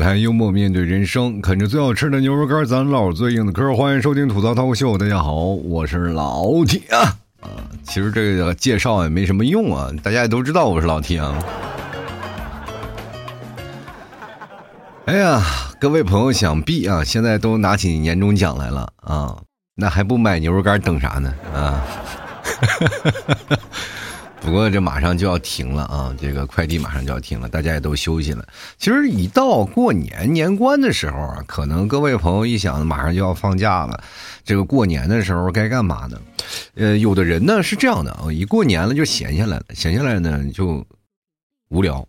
谈，幽默面对人生，啃着最好吃的牛肉干，咱唠最硬的嗑。欢迎收听吐槽脱口秀，大家好，我是老铁啊。其实这个介绍也没什么用啊，大家也都知道我是老铁啊。哎呀，各位朋友，想必啊，现在都拿起年终奖来了啊，那还不买牛肉干等啥呢啊？不过这马上就要停了啊，这个快递马上就要停了，大家也都休息了。其实一到过年年关的时候啊，可能各位朋友一想，马上就要放假了，这个过年的时候该干嘛呢？呃，有的人呢是这样的啊，一过年了就闲下来了，闲下来呢就无聊，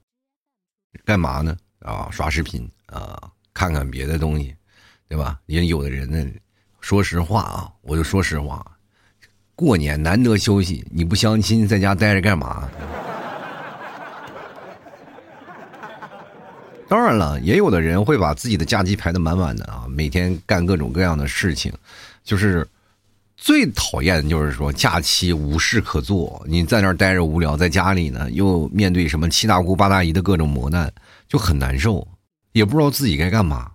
干嘛呢？啊，刷视频啊，看看别的东西，对吧？也有的人呢，说实话啊，我就说实话。过年难得休息，你不相亲，在家待着干嘛？当然了，也有的人会把自己的假期排的满满的啊，每天干各种各样的事情。就是最讨厌的就是说假期无事可做，你在那儿待着无聊，在家里呢又面对什么七大姑八大姨的各种磨难，就很难受，也不知道自己该干嘛，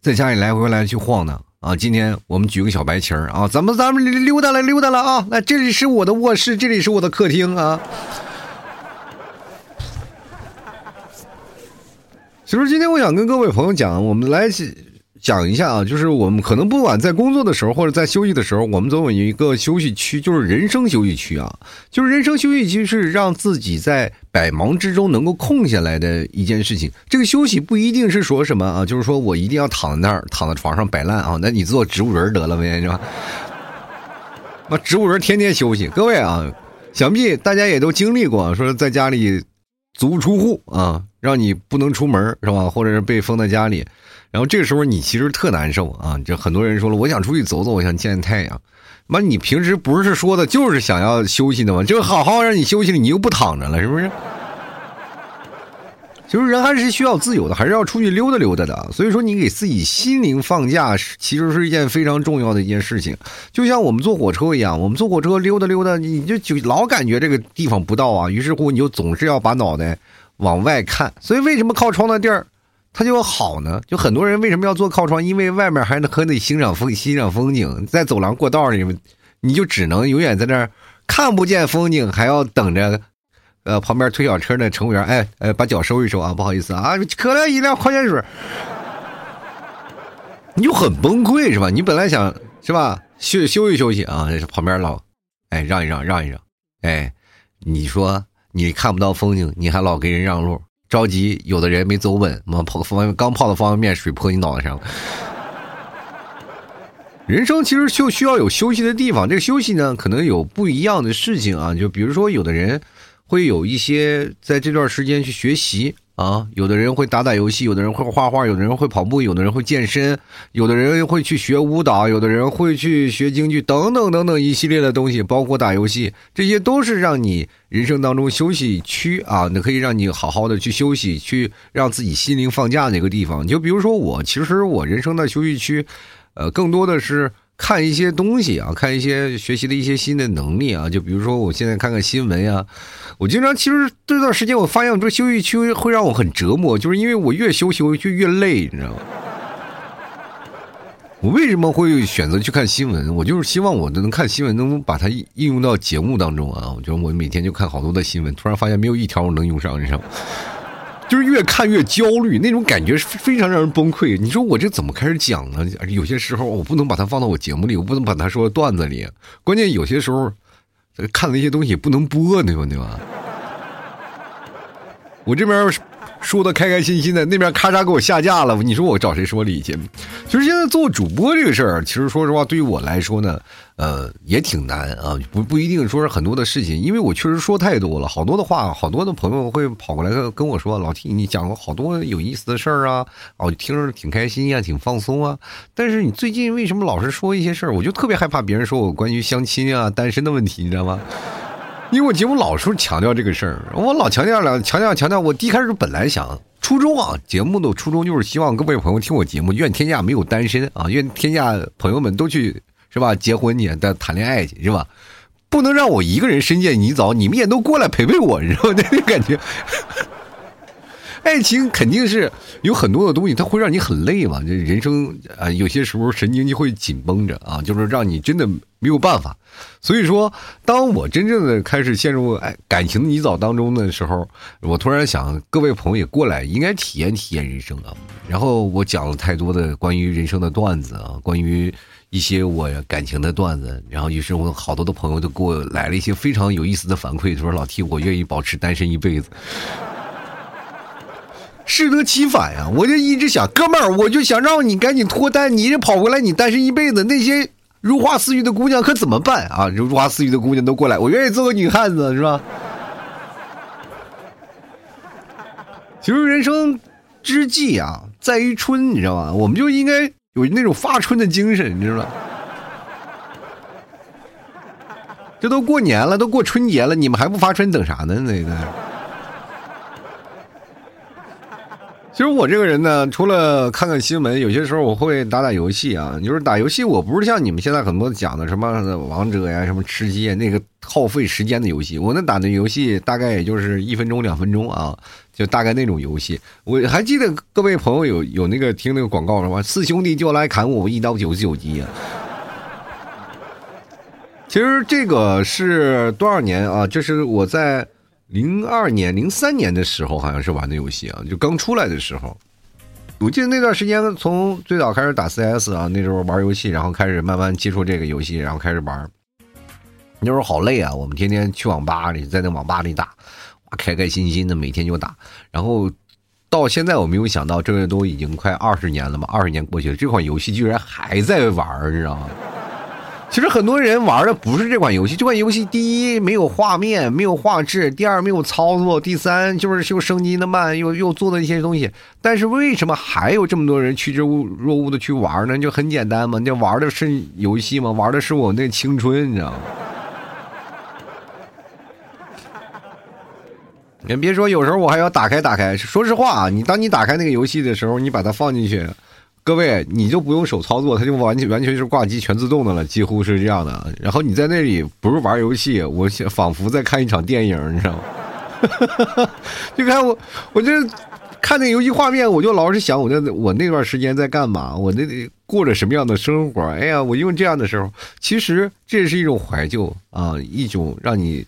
在家里来回来去晃荡。啊，今天我们举个小白旗儿啊，咱们咱们溜达了溜达了啊，来这里是我的卧室，这里是我的客厅啊。其实今天我想跟各位朋友讲，我们来。讲一下啊，就是我们可能不管在工作的时候，或者在休息的时候，我们总有一个休息区，就是人生休息区啊。就是人生休息区是让自己在百忙之中能够空下来的一件事情。这个休息不一定是说什么啊，就是说我一定要躺在那儿，躺在床上摆烂啊。那你做植物人得了呗，是吧？那植物人天天休息。各位啊，想必大家也都经历过，说在家里足不出户啊，让你不能出门是吧？或者是被封在家里。然后这个时候你其实特难受啊！就很多人说了，我想出去走走，我想见见太阳。妈，你平时不是说的就是想要休息的吗？就好好让你休息了，你又不躺着了，是不是？就是人还是需要自由的，还是要出去溜达溜达的。所以说，你给自己心灵放假，其实是一件非常重要的一件事情。就像我们坐火车一样，我们坐火车溜达溜达，你就就老感觉这个地方不到啊。于是乎，你就总是要把脑袋往外看。所以，为什么靠窗的地儿？它就好呢，就很多人为什么要坐靠窗？因为外面还能可以欣赏风欣赏风景，在走廊过道里，你就只能永远在那儿看不见风景，还要等着，呃，旁边推小车的乘务员，哎，哎，把脚收一收啊，不好意思啊，可乐饮料矿泉水，你就很崩溃是吧？你本来想是吧，休休息休息啊，旁边老，哎，让一让，让一让，哎，你说你看不到风景，你还老给人让路。着急，有的人没走稳，妈泡方刚泡的方便面水泼你脑袋上了。人生其实就需要有休息的地方，这个休息呢，可能有不一样的事情啊，就比如说有的人会有一些在这段时间去学习。啊，有的人会打打游戏，有的人会画画，有的人会跑步，有的人会健身，有的人会去学舞蹈，有的人会去学京剧，等等等等一系列的东西，包括打游戏，这些都是让你人生当中休息区啊，那可以让你好好的去休息，去让自己心灵放假的一个地方。就比如说我，其实我人生的休息区，呃，更多的是。看一些东西啊，看一些学习的一些新的能力啊，就比如说我现在看看新闻呀。我经常其实这段时间我发现，我这休息区会让我很折磨，就是因为我越休息我就越累，你知道吗？我为什么会选择去看新闻？我就是希望我能看新闻，能把它应用到节目当中啊。我觉得我每天就看好多的新闻，突然发现没有一条我能用上，你知道吗？就是越看越焦虑，那种感觉是非常让人崩溃。你说我这怎么开始讲呢？有些时候我不能把它放到我节目里，我不能把它说段子里。关键有些时候看那些东西不能播，对吧？对吧？我这边。说的开开心心的，那边咔嚓给我下架了，你说我找谁说理去？其实现在做主播这个事儿，其实说实话，对于我来说呢，呃，也挺难啊，不不一定说是很多的事情，因为我确实说太多了，好多的话，好多的朋友会跑过来跟跟我说，老 T，你讲过好多有意思的事儿啊，哦，听着挺开心呀，挺放松啊，但是你最近为什么老是说一些事儿？我就特别害怕别人说我关于相亲啊、单身的问题，你知道吗？因为我节目老是强调这个事儿，我老强调了，强调强调。我一开始本来想初衷啊，节目的初衷就是希望各位朋友听我节目，愿天下没有单身啊，愿天下朋友们都去是吧，结婚去，谈谈恋爱去是吧？不能让我一个人深陷泥沼，你们也都过来陪陪我，你知道吗？那感觉。爱情肯定是有很多的东西，它会让你很累嘛。这人生啊，有些时候神经就会紧绷着啊，就是让你真的没有办法。所以说，当我真正的开始陷入爱感情泥沼当中的时候，我突然想，各位朋友也过来，应该体验体验人生啊。然后我讲了太多的关于人生的段子啊，关于一些我感情的段子。然后于是我好多的朋友都给我来了一些非常有意思的反馈，说老 T，我愿意保持单身一辈子。适得其反呀！我就一直想，哥们儿，我就想让你赶紧脱单，你这跑过来，你单身一辈子，那些如花似玉的姑娘可怎么办啊？如花似玉的姑娘都过来，我愿意做个女汉子，是吧？其实人生之计啊，在于春，你知道吗？我们就应该有那种发春的精神，你知道吗？这都过年了，都过春节了，你们还不发春，等啥呢？那个。其实我这个人呢，除了看看新闻，有些时候我会打打游戏啊。就是打游戏，我不是像你们现在很多讲的什么王者呀、什么吃鸡呀那个耗费时间的游戏。我那打的游戏大概也就是一分钟、两分钟啊，就大概那种游戏。我还记得各位朋友有有那个听那个广告什么四兄弟就来砍我一刀九十九级啊。其实这个是多少年啊？就是我在。零二年、零三年的时候，好像是玩的游戏啊，就刚出来的时候。我记得那段时间，从最早开始打 CS 啊，那时候玩游戏，然后开始慢慢接触这个游戏，然后开始玩。那时候好累啊，我们天天去网吧里，在那网吧里打，开开心心的每天就打。然后到现在，我没有想到，这个都已经快二十年了嘛，二十年过去了，这款游戏居然还在玩，你知道吗？其实很多人玩的不是这款游戏，这款游戏第一没有画面，没有画质；第二没有操作；第三就是又升级的慢，又又做的一些东西。但是为什么还有这么多人趋之若鹜的去玩呢？就很简单嘛，那玩的是游戏嘛？玩的是我那青春，你知道吗？你别说，有时候我还要打开打开。说实话啊，你当你打开那个游戏的时候，你把它放进去。各位，你就不用手操作，它就完全完全是挂机全自动的了，几乎是这样的。然后你在那里不是玩游戏，我仿佛在看一场电影，你知道吗？就看我，我就看那游戏画面，我就老是想我那我那段时间在干嘛，我那过着什么样的生活？哎呀，我用这样的时候，其实这也是一种怀旧啊，一种让你。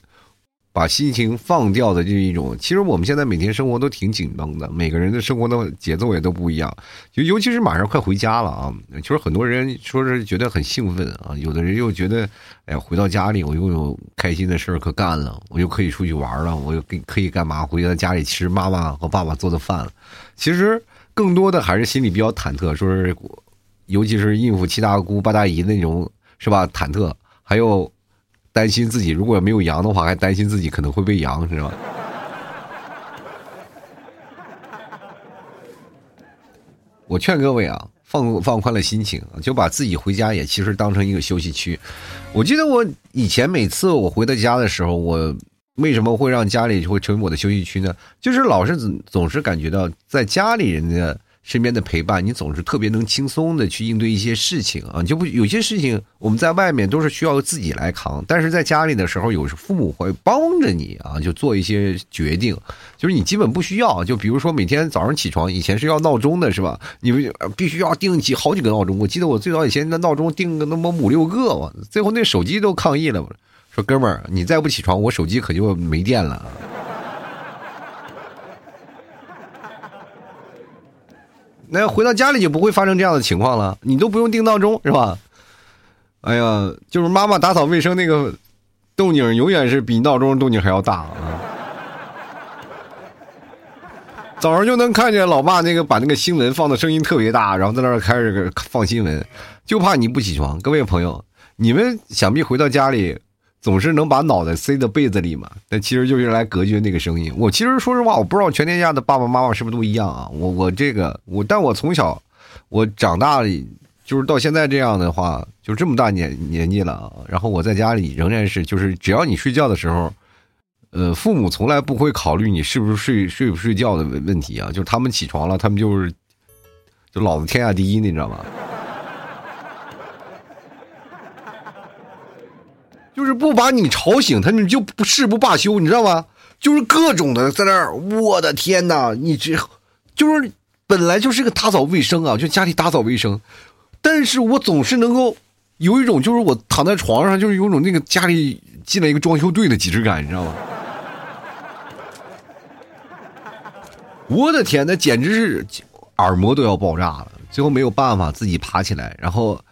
把心情放掉的这一种，其实我们现在每天生活都挺紧绷的，每个人的生活的节奏也都不一样，就尤其是马上快回家了啊，其实很多人说是觉得很兴奋啊，有的人又觉得，哎呀，回到家里我又有开心的事儿可干了，我又可以出去玩了，我又可以干嘛？回到家里吃妈妈和爸爸做的饭。其实更多的还是心里比较忐忑，说是尤其是应付七大姑八大姨那种是吧？忐忑，还有。担心自己如果没有阳的话，还担心自己可能会被阳，是吧？我劝各位啊，放放宽了心情，就把自己回家也其实当成一个休息区。我记得我以前每次我回到家的时候，我为什么会让家里会成为我的休息区呢？就是老是总总是感觉到在家里人的。身边的陪伴，你总是特别能轻松的去应对一些事情啊，就不有些事情我们在外面都是需要自己来扛，但是在家里的时候，有时父母会帮着你啊，就做一些决定，就是你基本不需要，就比如说每天早上起床，以前是要闹钟的是吧？你们必须要定几好几个闹钟，我记得我最早以前的闹钟定个那么五六个，我最后那手机都抗议了，说哥们儿，你再不起床，我手机可就没电了。那回到家里就不会发生这样的情况了，你都不用定闹钟是吧？哎呀，就是妈妈打扫卫生那个动静，永远是比闹钟动静还要大啊！早上就能看见老爸那个把那个新闻放的声音特别大，然后在那儿开始放新闻，就怕你不起床。各位朋友，你们想必回到家里。总是能把脑袋塞到被子里嘛？但其实就是来隔绝那个声音。我其实说实话，我不知道全天下的爸爸妈妈是不是都一样啊？我我这个我，但我从小我长大了就是到现在这样的话，就这么大年年纪了啊，然后我在家里仍然是就是只要你睡觉的时候，呃，父母从来不会考虑你是不是睡睡不睡觉的问问题啊，就是他们起床了，他们就是就老子天下第一，你知道吗？就是不把你吵醒，他们就不誓不罢休，你知道吗？就是各种的在那儿，我的天哪！你这就是本来就是个打扫卫生啊，就家里打扫卫生，但是我总是能够有一种就是我躺在床上，就是有种那个家里进来一个装修队的即视感，你知道吗？我的天，那简直是耳膜都要爆炸了。最后没有办法，自己爬起来，然后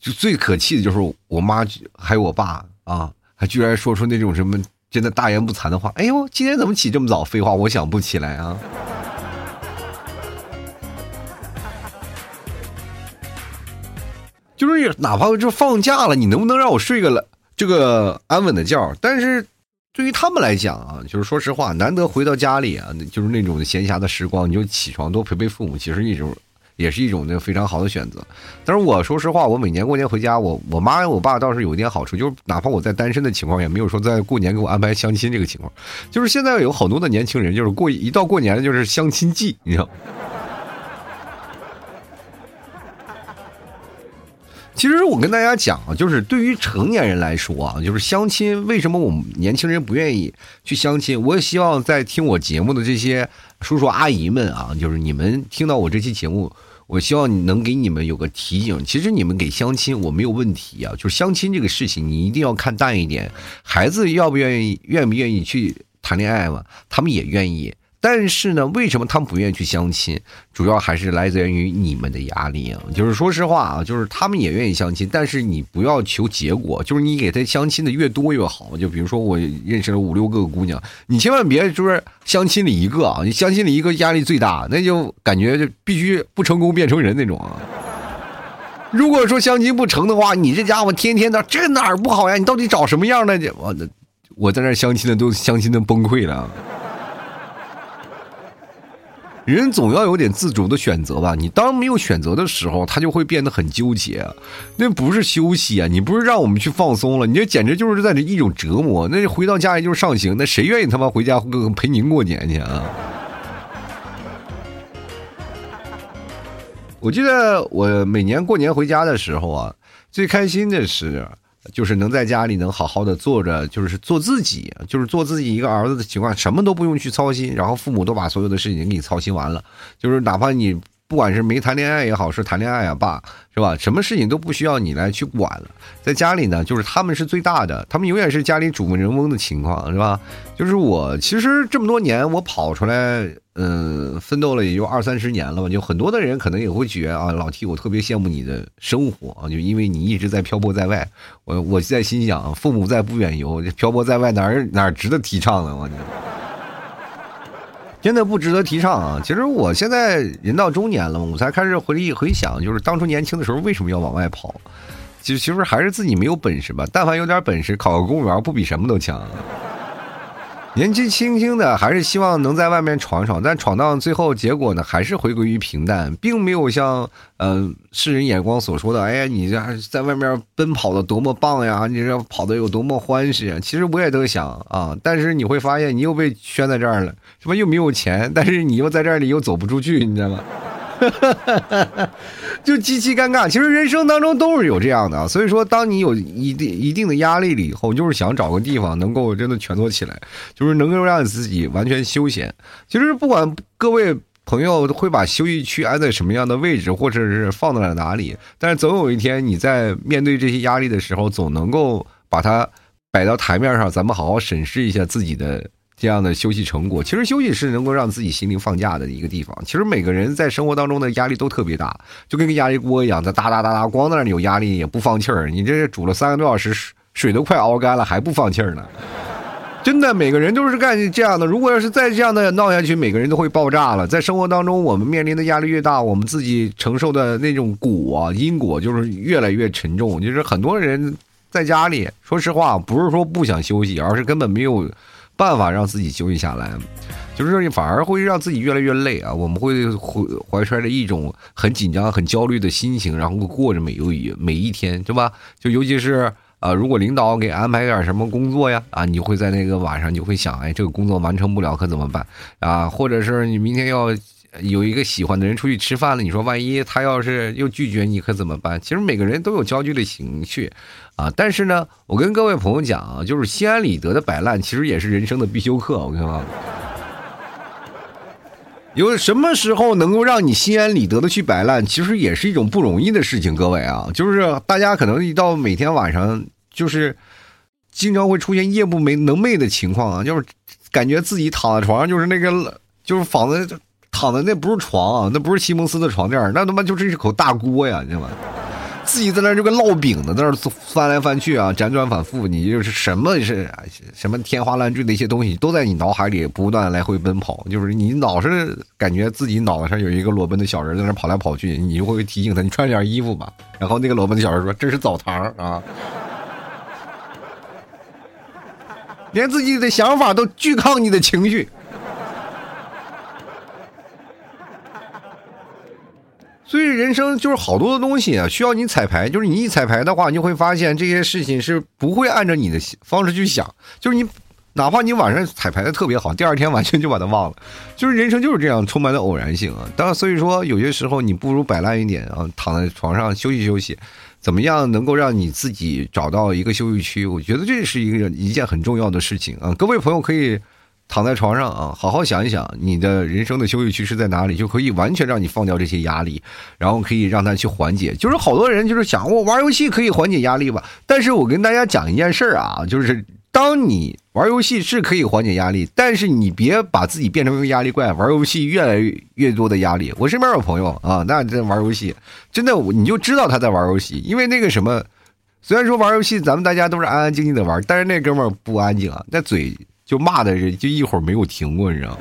就最可气的就是我妈还有我爸啊，还居然说出那种什么真的大言不惭的话。哎呦，今天怎么起这么早？废话，我想不起来啊。就是哪怕就放假了，你能不能让我睡个了这个安稳的觉？但是。对于他们来讲啊，就是说实话，难得回到家里啊，就是那种闲暇的时光，你就起床多陪陪父母，其实一种也是一种那非常好的选择。但是我说实话，我每年过年回家，我我妈我爸倒是有一点好处，就是哪怕我在单身的情况，也没有说在过年给我安排相亲这个情况。就是现在有好多的年轻人，就是过一到过年就是相亲季，你知道。其实我跟大家讲啊，就是对于成年人来说啊，就是相亲，为什么我们年轻人不愿意去相亲？我也希望在听我节目的这些叔叔阿姨们啊，就是你们听到我这期节目，我希望你能给你们有个提醒。其实你们给相亲我没有问题啊，就是相亲这个事情，你一定要看淡一点。孩子要不愿意，愿不愿意去谈恋爱嘛？他们也愿意。但是呢，为什么他们不愿意去相亲？主要还是来自于你们的压力啊。就是说实话啊，就是他们也愿意相亲，但是你不要求结果，就是你给他相亲的越多越好。就比如说我认识了五六个姑娘，你千万别就是相亲了一个啊，你相亲了一个压力最大，那就感觉就必须不成功变成人那种啊。如果说相亲不成的话，你这家伙天天的这哪儿不好呀？你到底找什么样的？我我在那相亲的都相亲的崩溃了。人总要有点自主的选择吧。你当没有选择的时候，他就会变得很纠结。那不是休息啊，你不是让我们去放松了，你这简直就是在这一种折磨。那回到家里就是上刑，那谁愿意他妈回家陪您过年去啊？我记得我每年过年回家的时候啊，最开心的是。就是能在家里能好好的坐着，就是做自己，就是做自己一个儿子的情况，什么都不用去操心，然后父母都把所有的事情给你操心完了，就是哪怕你不管是没谈恋爱也好，是谈恋爱啊爸，是吧？什么事情都不需要你来去管了，在家里呢，就是他们是最大的，他们永远是家里主人翁的情况，是吧？就是我其实这么多年我跑出来。嗯，奋斗了也就二三十年了吧，就很多的人可能也会觉得啊，老 T，我特别羡慕你的生活啊，就因为你一直在漂泊在外。我我在心想，父母在不远游，漂泊在外哪儿哪儿值得提倡呢？我真的不值得提倡啊！其实我现在人到中年了，我才开始回忆回想，就是当初年轻的时候为什么要往外跑？就其实还是自己没有本事吧。但凡有点本事，考个公务员不比什么都强。年纪轻轻的，还是希望能在外面闯闯，但闯到最后，结果呢，还是回归于平淡，并没有像嗯世人眼光所说的，哎呀，你这在外面奔跑的多么棒呀，你这跑的有多么欢实。其实我也都想啊，但是你会发现，你又被圈在这儿了，什么又没有钱，但是你又在这里又走不出去，你知道吗？哈 就极其尴尬。其实人生当中都是有这样的，所以说，当你有一定一定的压力了以后，就是想找个地方能够真的蜷缩起来，就是能够让你自己完全休闲。其实不管各位朋友会把休息区安在什么样的位置，或者是放在了哪里，但是总有一天你在面对这些压力的时候，总能够把它摆到台面上，咱们好好审视一下自己的。这样的休息成果，其实休息是能够让自己心灵放假的一个地方。其实每个人在生活当中的压力都特别大，就跟个压力锅一样，在哒哒哒哒，光在那里有压力也不放气儿。你这煮了三个多小时，水都快熬干了还不放气儿呢。真的，每个人都是干这样的。如果要是再这样的闹下去，每个人都会爆炸了。在生活当中，我们面临的压力越大，我们自己承受的那种果啊因果就是越来越沉重。就是很多人在家里，说实话，不是说不想休息，而是根本没有。办法让自己休息下来，就是反而会让自己越来越累啊！我们会怀怀揣着一种很紧张、很焦虑的心情，然后过着每一每一天，对吧？就尤其是啊，如果领导给安排点什么工作呀，啊，你会在那个晚上，你会想，哎，这个工作完成不了可怎么办啊？或者是你明天要有一个喜欢的人出去吃饭了，你说万一他要是又拒绝你，可怎么办？其实每个人都有焦距的情绪啊。但是呢，我跟各位朋友讲啊，就是心安理得的摆烂，其实也是人生的必修课。我跟你说。有什么时候能够让你心安理得的去摆烂，其实也是一种不容易的事情。各位啊，就是大家可能一到每天晚上，就是经常会出现夜不没能寐的情况啊，就是感觉自己躺在床上，就是那个就是房子躺的那不是床啊，那不是西蒙斯的床垫那他妈就是一口大锅呀，你知道吗？自己在那就跟烙饼的，在那翻来翻去啊，辗转反复，你就是什么是什么天花乱坠的一些东西，都在你脑海里不断来回奔跑。就是你老是感觉自己脑袋上有一个裸奔的小人在那跑来跑去，你就会提醒他，你穿点衣服吧。然后那个裸奔的小人说：“这是澡堂啊！”连自己的想法都拒抗你的情绪。所以人生就是好多的东西啊，需要你彩排。就是你一彩排的话，你就会发现这些事情是不会按照你的方式去想。就是你，哪怕你晚上彩排的特别好，第二天完全就把它忘了。就是人生就是这样，充满了偶然性啊。当然，所以说有些时候你不如摆烂一点啊，躺在床上休息休息，怎么样能够让你自己找到一个休息区？我觉得这是一个一件很重要的事情啊。各位朋友可以。躺在床上啊，好好想一想，你的人生的休息区是在哪里，就可以完全让你放掉这些压力，然后可以让他去缓解。就是好多人就是想我玩游戏可以缓解压力吧，但是我跟大家讲一件事儿啊，就是当你玩游戏是可以缓解压力，但是你别把自己变成一个压力怪，玩游戏越来越多的压力。我身边有朋友啊，那在玩游戏，真的你就知道他在玩游戏，因为那个什么，虽然说玩游戏咱们大家都是安安静静的玩，但是那哥们儿不安静啊，那嘴。就骂的人就一会儿没有停过，你知道吗？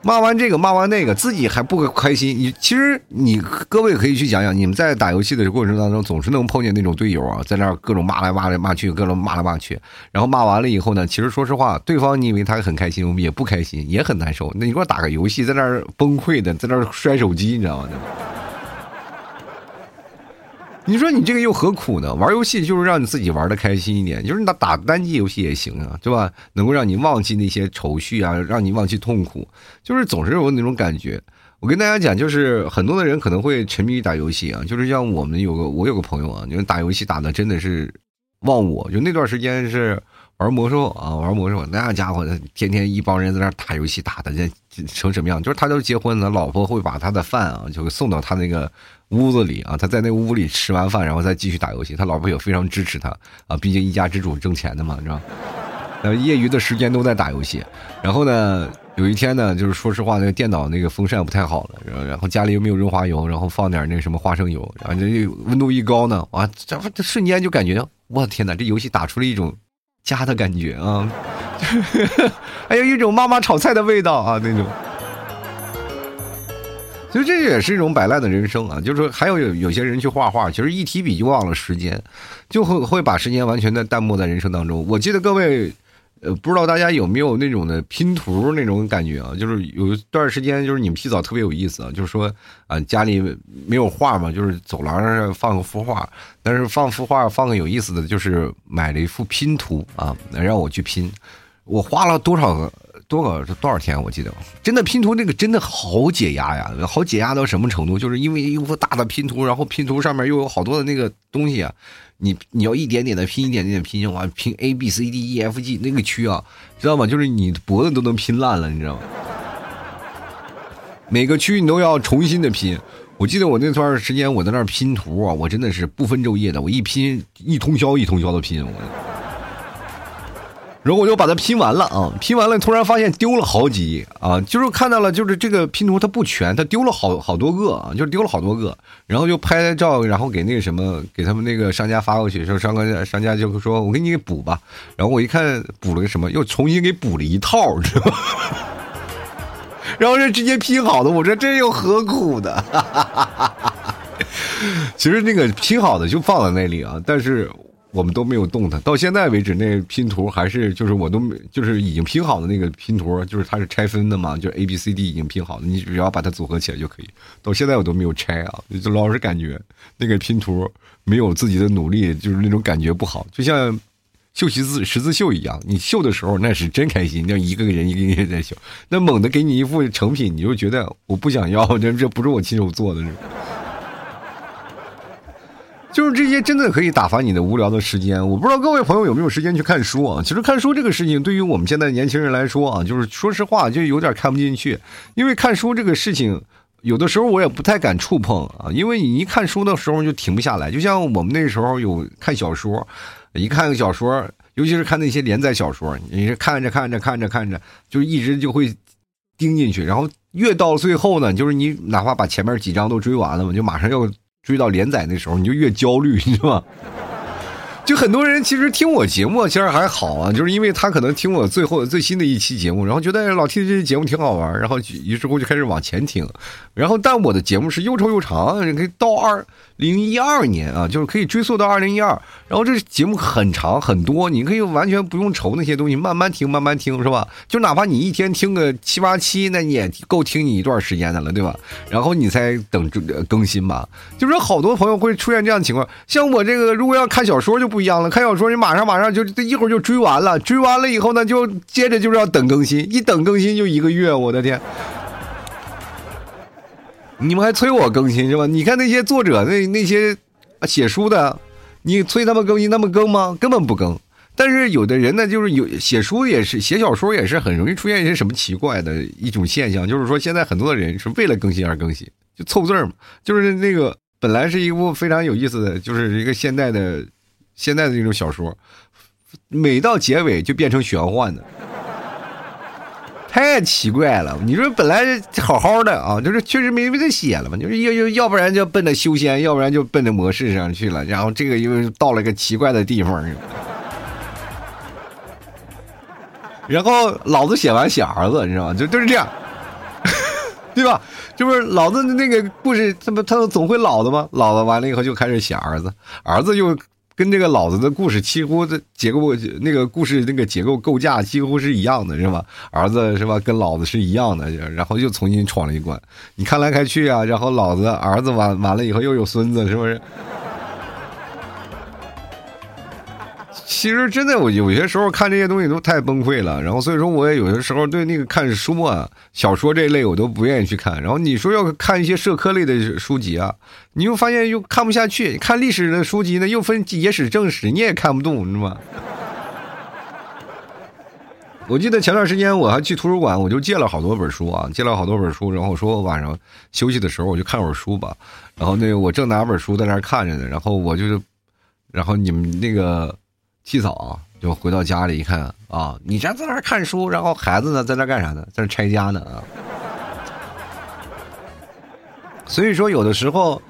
骂完这个，骂完那个，自己还不开心。你其实你各位可以去想想，你们在打游戏的过程当中，总是能碰见那种队友啊，在那儿各种骂来骂来骂去，各种骂来骂去。然后骂完了以后呢，其实说实话，对方你以为他很开心，我们也不开心，也很难受。那你给我打个游戏，在那儿崩溃的，在那儿摔手机，你知道吗？你说你这个又何苦呢？玩游戏就是让你自己玩的开心一点，就是你打打单机游戏也行啊，对吧？能够让你忘记那些愁绪啊，让你忘记痛苦，就是总是有那种感觉。我跟大家讲，就是很多的人可能会沉迷于打游戏啊，就是像我们有个我有个朋友啊，就是打游戏打的真的是忘我，就那段时间是玩魔兽啊，玩魔兽那家伙天天一帮人在那打游戏，打的这成什么样？就是他都结婚了，老婆会把他的饭啊，就送到他那个。屋子里啊，他在那屋里吃完饭，然后再继续打游戏。他老婆也非常支持他啊，毕竟一家之主挣钱的嘛，你知道。业余的时间都在打游戏。然后呢，有一天呢，就是说实话，那个电脑那个风扇不太好了，然后家里又没有润滑油，然后放点那个什么花生油，然后这温度一高呢，哇，这这瞬间就感觉，我的天哪，这游戏打出了一种家的感觉啊，还 有一种妈妈炒菜的味道啊，那种。其实这也是一种摆烂的人生啊，就是说还有有有些人去画画，其实一提笔就忘了时间，就会会把时间完全的淡漠在人生当中。我记得各位，呃，不知道大家有没有那种的拼图那种感觉啊？就是有一段时间，就是你们洗澡特别有意思啊，就是说啊，家里没有画嘛，就是走廊上放个幅画，但是放幅画放个有意思的就是买了一幅拼图啊，让我去拼，我花了多少个？多少多少天？我记得真的拼图那个真的好解压呀，好解压到什么程度？就是因为一幅大的拼图，然后拼图上面又有好多的那个东西啊，你你要一点点的拼，一点点的拼，哇，拼 A B C D E F G 那个区啊，知道吗？就是你脖子都能拼烂了，你知道吗？每个区你都要重新的拼。我记得我那段时间我在那拼图啊，我真的是不分昼夜的，我一拼一通宵一通宵的拼我。然后我就把它拼完了啊，拼完了，突然发现丢了好几啊，就是看到了，就是这个拼图它不全，它丢了好好多个啊，就是丢了好多个，然后就拍照，然后给那个什么，给他们那个商家发过去，说商家商家就说，我给你补吧，然后我一看补了个什么，又重新给补了一套，知道吗？然后是直接拼好的，我说这又何苦的？其实那个拼好的就放在那里啊，但是。我们都没有动它，到现在为止，那拼图还是就是我都没就是已经拼好的那个拼图，就是它是拆分的嘛，就 A B C D 已经拼好了，你只要把它组合起来就可以。到现在我都没有拆啊，就老是感觉那个拼图没有自己的努力，就是那种感觉不好。就像绣十字十字绣一样，你绣的时候那是真开心，那一个个人一个一个在绣，那猛的给你一副成品，你就觉得我不想要，这这不是我亲手做的，就是这些真的可以打发你的无聊的时间。我不知道各位朋友有没有时间去看书啊？其实看书这个事情对于我们现在年轻人来说啊，就是说实话就有点看不进去，因为看书这个事情。有的时候我也不太敢触碰啊，因为你一看书的时候就停不下来。就像我们那时候有看小说，一看个小说，尤其是看那些连载小说，你是看着看着看着看着，就一直就会盯进去。然后越到最后呢，就是你哪怕把前面几章都追完了嘛，就马上要追到连载那时候，你就越焦虑，你知道吗？就很多人其实听我节目其实还好啊，就是因为他可能听我最后最新的一期节目，然后觉得老听这期节目挺好玩，然后于是乎就开始往前听，然后但我的节目是又臭又长，你可以到二。零一二年啊，就是可以追溯到二零一二，然后这节目很长很多，你可以完全不用愁那些东西，慢慢听慢慢听是吧？就哪怕你一天听个七八期，那你也够听你一段时间的了，对吧？然后你再等更新吧。就是好多朋友会出现这样的情况，像我这个如果要看小说就不一样了，看小说你马上马上就一会儿就追完了，追完了以后呢，就接着就是要等更新，一等更新就一个月，我的天！你们还催我更新是吧？你看那些作者那那些写书的，你催他们更新，他们更吗？根本不更。但是有的人呢，就是有写书也是写小说也是很容易出现一些什么奇怪的一种现象，就是说现在很多的人是为了更新而更新，就凑字儿嘛。就是那个本来是一部非常有意思的，就是一个现代的现代的那种小说，每到结尾就变成玄幻的。太奇怪了！你说本来好好的啊，就是确实没没得写了嘛，就是要要要不然就奔着修仙，要不然就奔着模式上去了。然后这个又到了个奇怪的地方，然后老子写完写儿子，你知道吗？就就是这样，对吧？就是老子那个故事，他不他总会老的吗？老了完了以后就开始写儿子，儿子又。跟这个老子的故事几乎的结构，那个故事那个结构构架几乎是一样的，是吧？儿子是吧？跟老子是一样的，然后又重新闯了一关。你看来看去啊，然后老子儿子完完了以后又有孙子，是不是？其实真的，我有些时候看这些东西都太崩溃了。然后所以说，我也有些时候对那个看书啊、小说这一类，我都不愿意去看。然后你说要看一些社科类的书籍啊，你又发现又看不下去。看历史的书籍呢，又分野史、正史，你也看不懂，你知道吗？我记得前段时间我还去图书馆，我就借了好多本书啊，借了好多本书。然后我说我晚上休息的时候我就看会书吧。然后那个我正拿本书在那看着呢，然后我就，然后你们那个。洗澡就回到家里一看啊，你家在那看书，然后孩子呢在那干啥呢？在那拆家呢啊！所以说，有的时候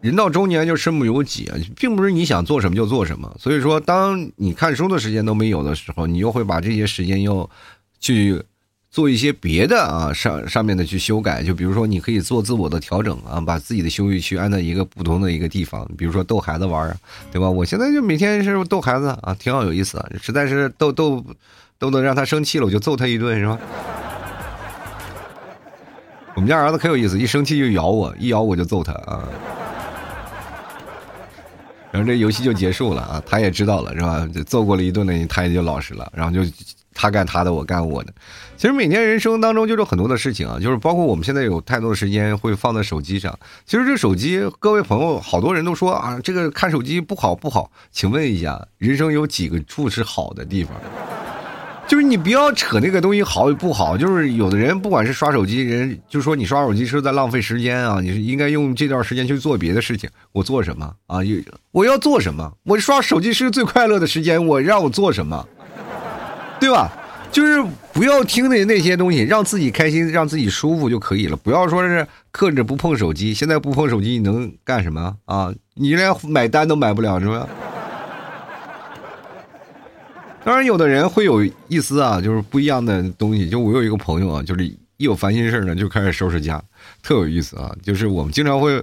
人到中年就身不由己啊，并不是你想做什么就做什么。所以说，当你看书的时间都没有的时候，你又会把这些时间又去。做一些别的啊，上上面的去修改，就比如说你可以做自我的调整啊，把自己的休息区安在一个不同的一个地方，比如说逗孩子玩儿，对吧？我现在就每天是逗孩子啊，挺好有意思，实在是逗逗逗的让他生气了，我就揍他一顿，是吧？我们家儿子可有意思，一生气就咬我，一咬我就揍他啊，然后这游戏就结束了啊，他也知道了是吧？就揍过了一顿呢，他也就老实了，然后就。他干他的，我干我的。其实每天人生当中就是很多的事情啊，就是包括我们现在有太多的时间会放在手机上。其实这手机，各位朋友，好多人都说啊，这个看手机不好不好。请问一下，人生有几个处是好的地方？就是你不要扯那个东西好与不好。就是有的人不管是刷手机，人就说你刷手机是在浪费时间啊，你是应该用这段时间去做别的事情。我做什么啊？我要做什么？我刷手机是最快乐的时间，我让我做什么？对吧？就是不要听那那些东西，让自己开心，让自己舒服就可以了。不要说是克制不碰手机。现在不碰手机，你能干什么啊？你连买单都买不了，是吧？当然，有的人会有一丝啊，就是不一样的东西。就我有一个朋友啊，就是一有烦心事呢，就开始收拾家，特有意思啊。就是我们经常会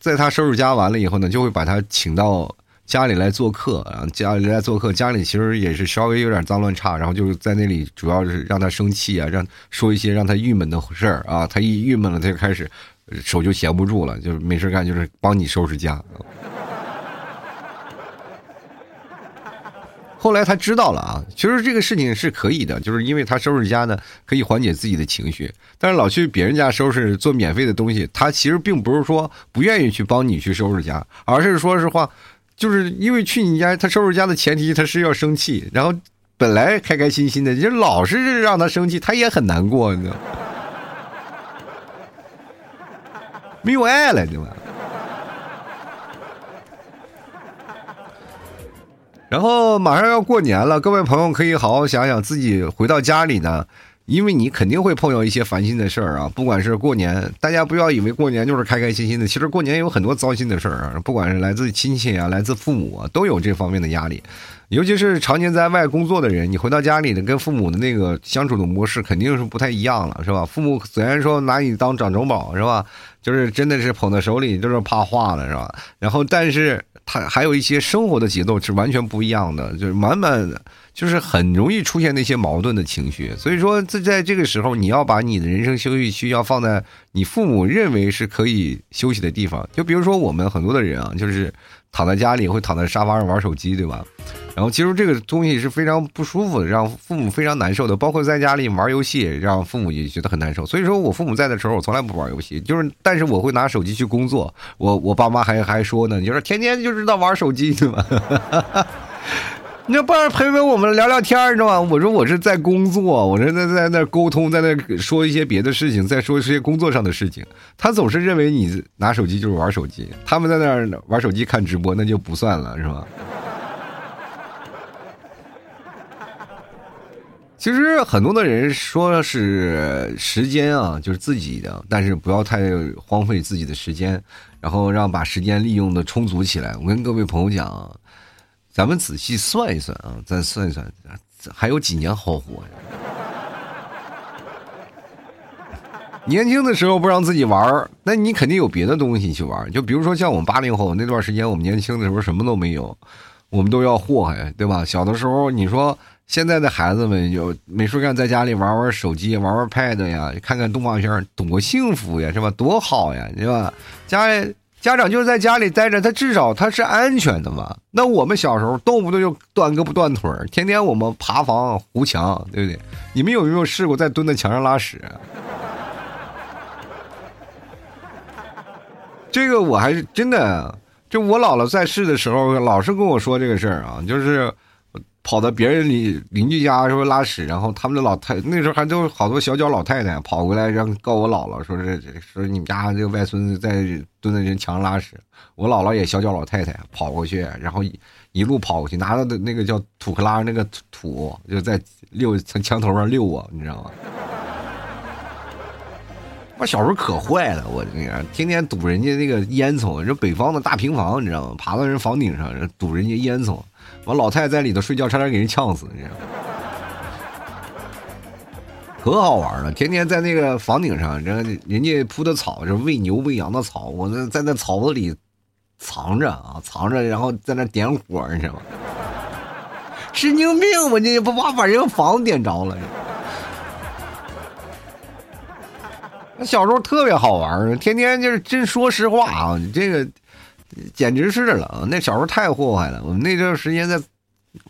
在他收拾家完了以后呢，就会把他请到。家里来做客，啊家里来做客，家里其实也是稍微有点脏乱差，然后就是在那里，主要是让他生气啊，让说一些让他郁闷的事儿啊，他一郁闷了，他就开始手就闲不住了，就是没事干，就是帮你收拾家。后来他知道了啊，其实这个事情是可以的，就是因为他收拾家呢，可以缓解自己的情绪。但是老去别人家收拾做免费的东西，他其实并不是说不愿意去帮你去收拾家，而是说实话，就是因为去你家他收拾家的前提他是要生气，然后本来开开心心的，就老是让他生气，他也很难过，你知道，没有爱了，对吧？然后马上要过年了，各位朋友可以好好想想自己回到家里呢，因为你肯定会碰到一些烦心的事儿啊。不管是过年，大家不要以为过年就是开开心心的，其实过年有很多糟心的事儿啊。不管是来自亲戚啊，来自父母啊，都有这方面的压力。尤其是常年在外工作的人，你回到家里呢，跟父母的那个相处的模式肯定是不太一样了，是吧？父母虽然说拿你当掌中宝，是吧？就是真的是捧在手里就是怕化了，是吧？然后但是。他还有一些生活的节奏是完全不一样的，就是满满的，就是很容易出现那些矛盾的情绪。所以说，在在这个时候，你要把你的人生休息区要放在你父母认为是可以休息的地方。就比如说我们很多的人啊，就是躺在家里会躺在沙发上玩手机，对吧？然后其实这个东西是非常不舒服的，让父母非常难受的。包括在家里玩游戏，让父母也觉得很难受。所以说我父母在的时候，我从来不玩游戏，就是但是我会拿手机去工作。我我爸妈还还说呢，就是天天就知道玩手机，对吧？你要不然陪陪我们聊聊天，知道吗？我说我是在工作，我是在在那沟通，在那说一些别的事情，在说一些工作上的事情。他总是认为你拿手机就是玩手机，他们在那儿玩手机看直播，那就不算了，是吧？其实很多的人说是时间啊，就是自己的，但是不要太荒废自己的时间，然后让把时间利用的充足起来。我跟各位朋友讲，咱们仔细算一算啊，咱算一算，还有几年好活呀？年轻的时候不让自己玩那你肯定有别的东西去玩。就比如说像我们八零后那段时间，我们年轻的时候什么都没有，我们都要祸害，对吧？小的时候你说。现在的孩子们有没事干，在家里玩玩手机，玩玩 Pad 呀，看看动画片，多幸福呀，是吧？多好呀，是吧？家家长就是在家里待着，他至少他是安全的嘛。那我们小时候动不动就断胳膊断腿天天我们爬房糊墙，对不对？你们有没有试过在蹲在墙上拉屎？这个我还是真的，就我姥姥在世的时候，老是跟我说这个事儿啊，就是。跑到别人邻邻居家说拉屎，然后他们的老太那时候还都好多小脚老太太跑过来，让告我姥姥，说是说你们家这个外孙子在蹲在人墙上拉屎。我姥姥也小脚老太太跑过去，然后一路跑过去，拿着的那个叫土克拉那个土，就在溜从墙头上溜我，你知道吗？我小时候可坏了，我那个天天堵人家那个烟囱，这北方的大平房，你知道吗？爬到人房顶上堵人家烟囱。完老太太在里头睡觉，差点给人呛死，你知道吗？可好玩了，天天在那个房顶上，人人家铺的草，是喂牛喂羊的草，我那在那草子里藏着啊，藏着，然后在那点火，你知道吗？神经病！吧，你不怕把人房子点着了？那小时候特别好玩，天天就是真说实话啊，这个。简直是了啊那小时候太祸害了。我们那段时间在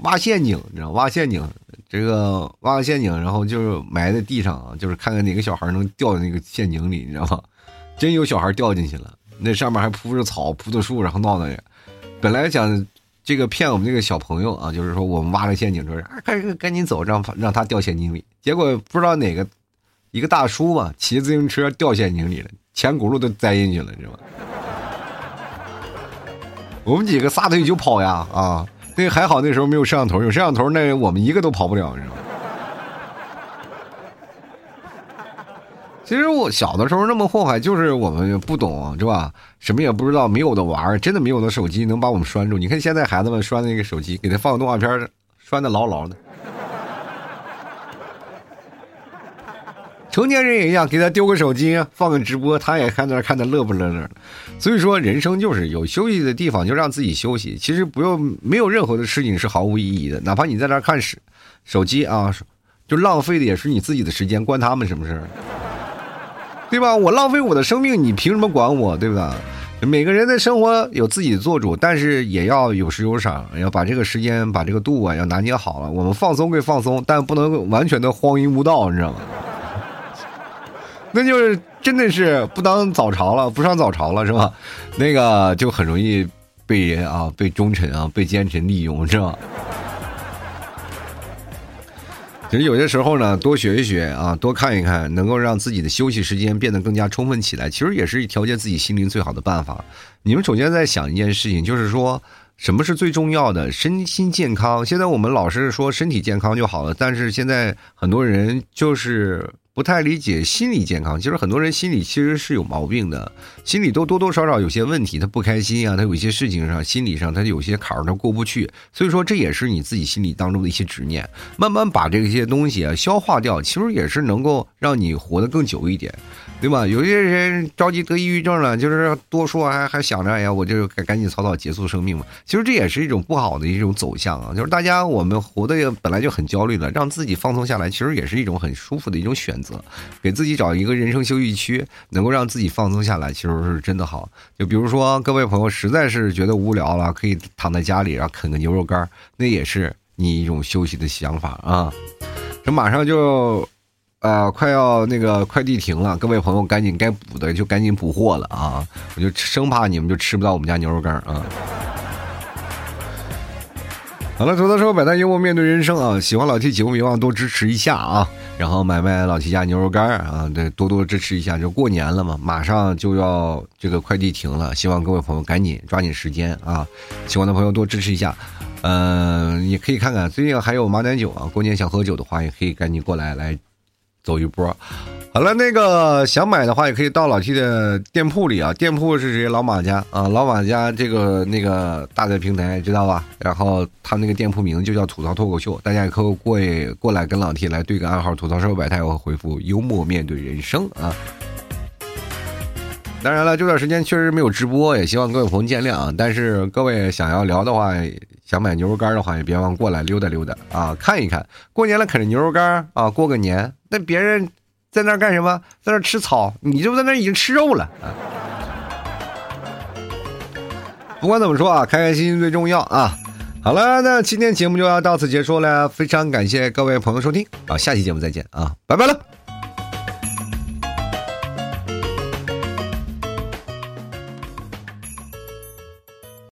挖陷阱，你知道挖陷阱，这个挖个陷阱，然后就是埋在地上啊，就是看看哪个小孩能掉到那个陷阱里，你知道吗？真有小孩掉进去了，那上面还铺着草，铺着树，然后闹的。本来想这个骗我们这个小朋友啊，就是说我们挖个陷阱，说啊，赶赶紧走，让让他掉陷阱里。结果不知道哪个一个大叔吧，骑自行车掉陷阱里了，前轱辘都栽进去了，你知道吗？我们几个撒腿就跑呀啊！那还好，那时候没有摄像头，有摄像头那我们一个都跑不了，你知道吗？其实我小的时候那么祸害，就是我们不懂，是吧？什么也不知道，没有的玩真的没有的手机能把我们拴住。你看现在孩子们拴那个手机，给他放动画片，拴的牢牢的。成年人也一样，给他丢个手机，放个直播，他也看那看的乐不乐乐的。所以说，人生就是有休息的地方，就让自己休息。其实不用，没有任何的事情是毫无意义的。哪怕你在那看手手机啊，就浪费的也是你自己的时间，关他们什么事儿？对吧？我浪费我的生命，你凭什么管我？对不对？每个人的生活有自己做主，但是也要有时有赏，要把这个时间、把这个度啊，要拿捏好了。我们放松归放松，但不能完全的荒淫无道，你知道吗？那就是真的是不当早朝了，不上早朝了，是吧？那个就很容易被人啊，被忠臣啊，被奸臣利用，是吧？其实有些时候呢，多学一学啊，多看一看，能够让自己的休息时间变得更加充分起来，其实也是调节自己心灵最好的办法。你们首先在想一件事情，就是说什么是最重要的？身心健康。现在我们老是说身体健康就好了，但是现在很多人就是。不太理解心理健康，其实很多人心里其实是有毛病的，心里都多多少少有些问题，他不开心啊，他有一些事情上心理上他有些坎儿他过不去，所以说这也是你自己心里当中的一些执念，慢慢把这些东西啊消化掉，其实也是能够让你活得更久一点。对吧？有些人着急得抑郁症了，就是多说还还想着，哎呀，我就赶赶紧草草结束生命嘛。其实这也是一种不好的一种走向啊。就是大家我们活的本来就很焦虑了，让自己放松下来，其实也是一种很舒服的一种选选择。给自己找一个人生休息区，能够让自己放松下来，其实是真的好。就比如说，各位朋友实在是觉得无聊了，可以躺在家里，然后啃个牛肉干，那也是你一种休息的想法啊。这马上就。啊，快要那个快递停了，各位朋友赶紧该补的就赶紧补货了啊！我就生怕你们就吃不到我们家牛肉干啊。好了，吐槽说百态幽默面对人生啊！喜欢老 T 节目别忘多支持一下啊！然后买卖老 T 家牛肉干啊，对，多多支持一下。就过年了嘛，马上就要这个快递停了，希望各位朋友赶紧抓紧时间啊！喜欢的朋友多支持一下，嗯，也可以看看最近还有马奶酒啊，过年想喝酒的话也可以赶紧过来来。走一波，好了，那个想买的话也可以到老 T 的店铺里啊，店铺是谁？老马家啊，老马家这个那个大的平台知道吧？然后他那个店铺名字就叫吐槽脱口秀，大家也可以过过来跟老 T 来对个暗号，吐槽社会百态，我回复幽默面对人生啊。当然了，这段时间确实没有直播，也希望各位朋友见谅啊。但是各位想要聊的话，想买牛肉干的话，也别忘过来溜达溜达啊，看一看。过年了，啃着牛肉干啊，过个年。那别人在那干什么？在那吃草，你就在那已经吃肉了啊。不管怎么说啊，开开心心最重要啊。好了，那今天节目就要到此结束了，非常感谢各位朋友收听啊，下期节目再见啊，拜拜了。